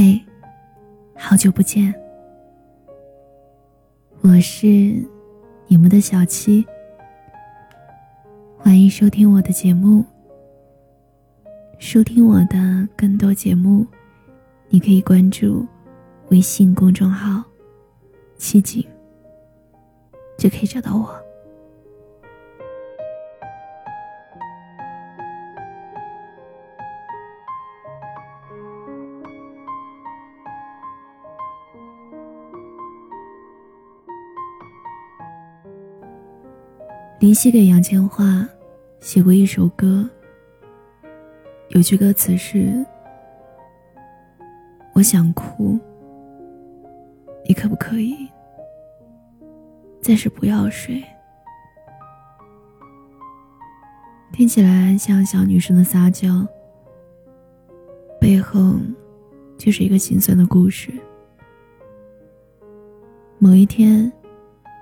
嘿，好久不见，我是你们的小七，欢迎收听我的节目。收听我的更多节目，你可以关注微信公众号“七景”，就可以找到我。林夕给杨千嬅写过一首歌，有句歌词是：“我想哭，你可不可以暂时不要睡？”听起来像小女生的撒娇，背后却是一个心酸的故事。某一天，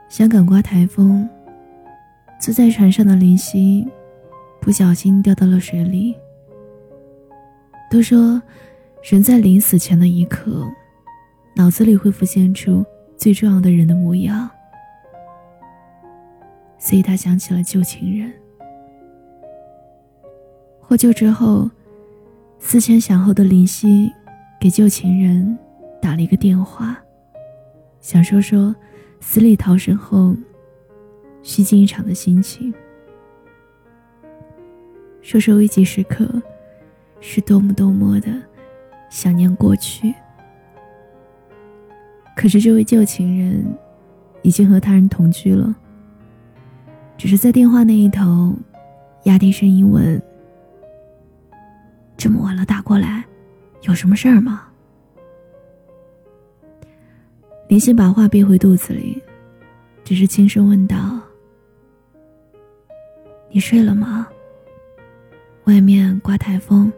香港刮台风。坐在船上的林夕，不小心掉到了水里。都说，人在临死前的一刻，脑子里会浮现出最重要的人的模样。所以他想起了旧情人。获救之后，思前想后的林夕，给旧情人打了一个电话，想说说死里逃生后。虚惊一场的心情，说说危急时刻是多么多么的想念过去。可是这位旧情人已经和他人同居了，只是在电话那一头压低声音问：“这么晚了打过来，有什么事儿吗？”林夕把话憋回肚子里，只是轻声问道。你睡了吗？外面刮台风，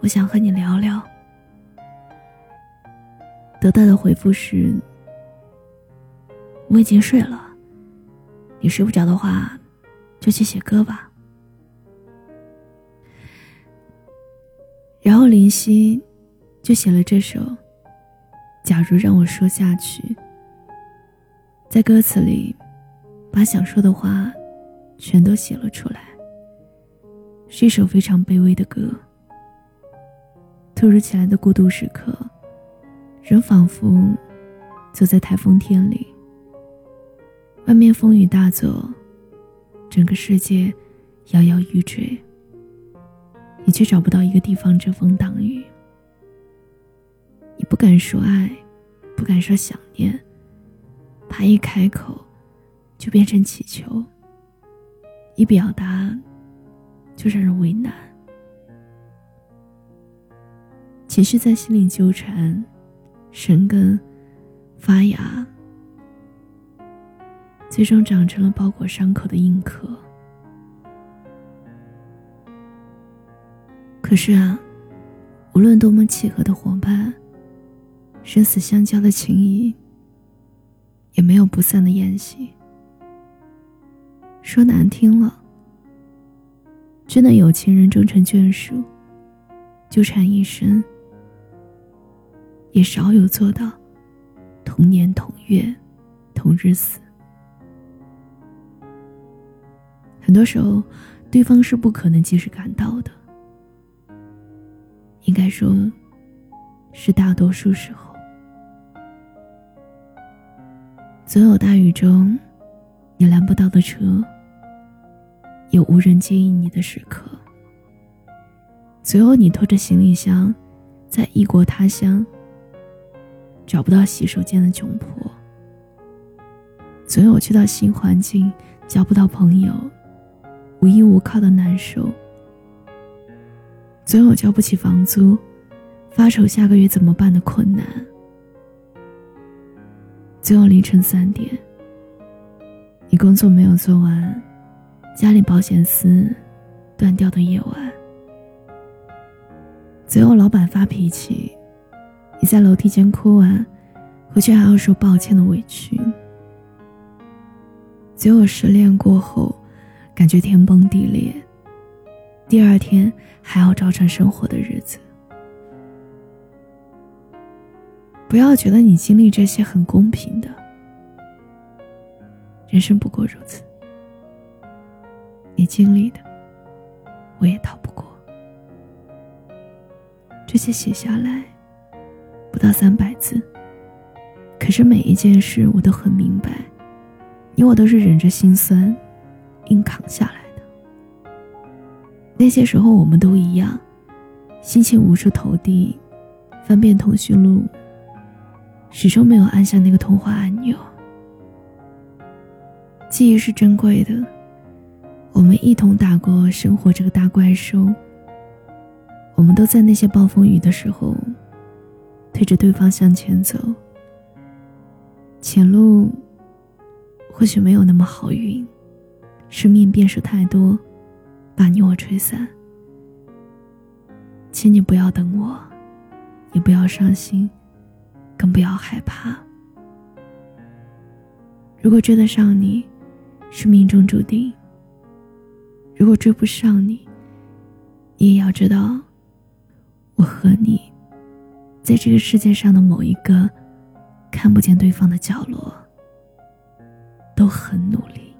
我想和你聊聊。得到的回复是：我已经睡了。你睡不着的话，就去写歌吧。然后林夕就写了这首《假如让我说下去》，在歌词里把想说的话。全都写了出来，是一首非常卑微的歌。突如其来的孤独时刻，人仿佛走在台风天里，外面风雨大作，整个世界摇摇欲坠，你却找不到一个地方遮风挡雨。你不敢说爱，不敢说想念，怕一开口就变成乞求。一表达，就让人为难。情绪在心里纠缠，生根发芽，最终长成了包裹伤口的硬壳。可是啊，无论多么契合的伙伴，生死相交的情谊，也没有不散的宴席。说难听了，真的有情人终成眷属，纠缠一生，也少有做到同年同月同日死。很多时候，对方是不可能及时赶到的，应该说，是大多数时候，总有大雨中。你拦不到的车，有无人接应你的时刻。最后，你拖着行李箱，在异国他乡，找不到洗手间的窘迫。总有去到新环境，交不到朋友，无依无靠的难受。总有交不起房租，发愁下个月怎么办的困难。总有凌晨三点。你工作没有做完，家里保险丝断掉的夜晚，最后老板发脾气，你在楼梯间哭完，回去还要受抱歉的委屈。最后失恋过后，感觉天崩地裂，第二天还要照常生活的日子。不要觉得你经历这些很公平的，人生不过如此。你经历的，我也逃不过。这些写下来不到三百字，可是每一件事我都很明白，你我都是忍着心酸，硬扛下来的。那些时候我们都一样，心情无处投递，翻遍通讯录。始终没有按下那个通话按钮。记忆是珍贵的，我们一同打过生活这个大怪兽。我们都在那些暴风雨的时候，推着对方向前走。前路或许没有那么好运，生命变数太多，把你我吹散。请你不要等我，也不要伤心。更不要害怕。如果追得上你，是命中注定；如果追不上你，你也要知道，我和你，在这个世界上的某一个看不见对方的角落，都很努力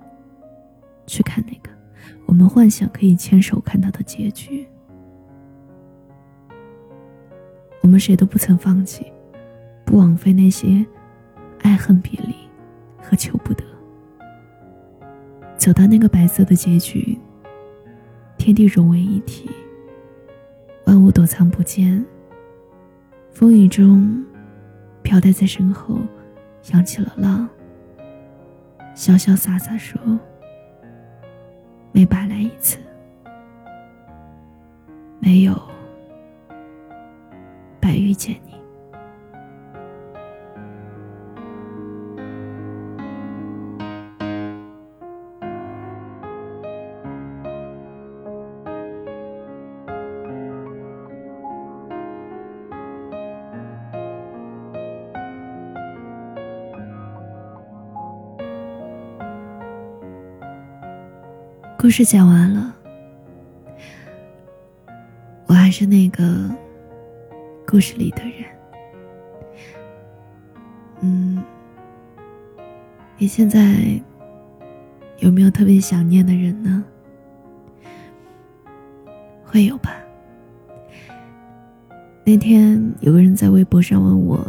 去看那个我们幻想可以牵手看到的结局。我们谁都不曾放弃。不枉费那些爱恨别离和求不得，走到那个白色的结局，天地融为一体，万物躲藏不见。风雨中，飘带在身后，扬起了浪，潇潇洒洒说：“没白来一次，没有白遇见你。”故事讲完了，我还是那个故事里的人。嗯，你现在有没有特别想念的人呢？会有吧。那天有个人在微博上问我：“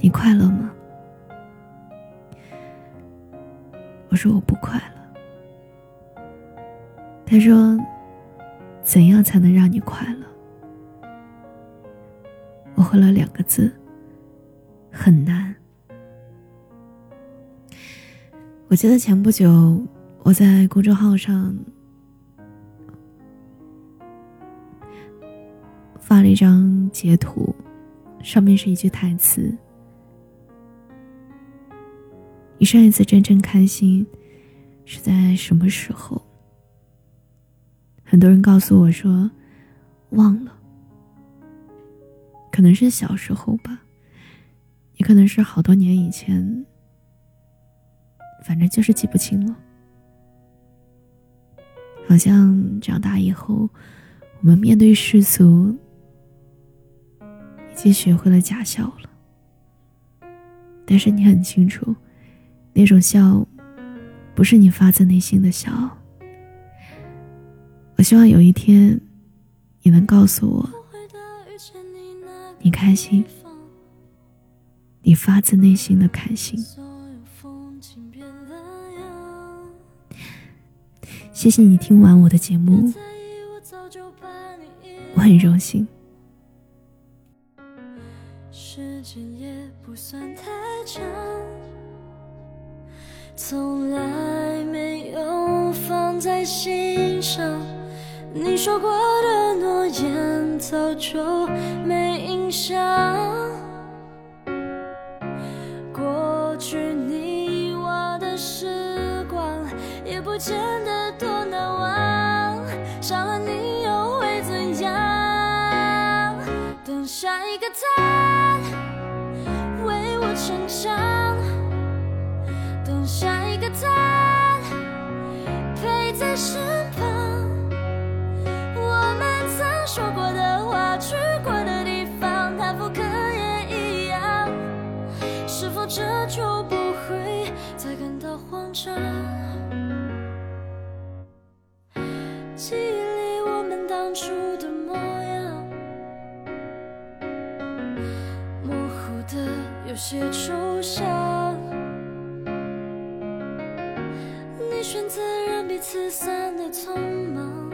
你快乐吗？”我说：“我不快乐。”他说：“怎样才能让你快乐？”我回了两个字：“很难。”我记得前不久我在公众号上发了一张截图，上面是一句台词：“你上一次真正开心是在什么时候？”很多人告诉我说，忘了，可能是小时候吧，也可能是好多年以前，反正就是记不清了。好像长大以后，我们面对世俗，已经学会了假笑了。但是你很清楚，那种笑，不是你发自内心的笑。我希望有一天，你能告诉我，你开心，你发自内心的开心。谢谢你听完我的节目，我很荣幸。时间也不算太长，从来没有放在心上。你说过的诺言早就没印象，过去你我的时光也不见得多难忘，少了你又会怎样？等下一个他为我成长，等下一个他陪在身张。记忆里我们当初的模样，模糊的有些抽象。你选择让彼此散得匆忙，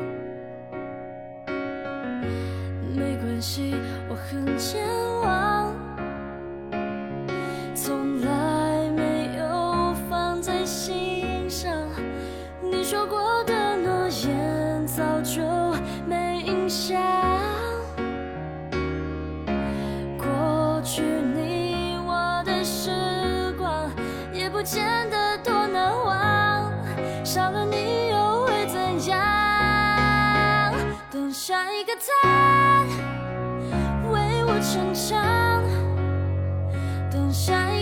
没关系，我很健忘，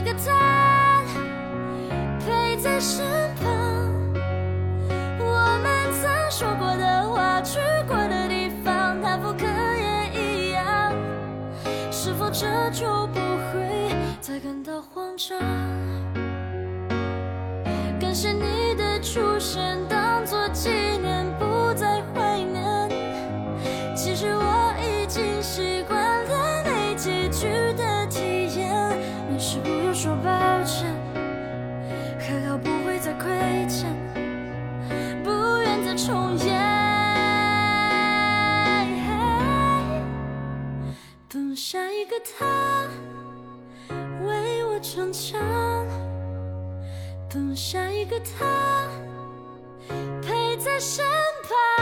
个他陪在身旁。我们曾说过的话，去过的地方，它复刻也一样。是否这就不会再感到慌张？感谢你的出现，当作纪下一个他陪在身旁。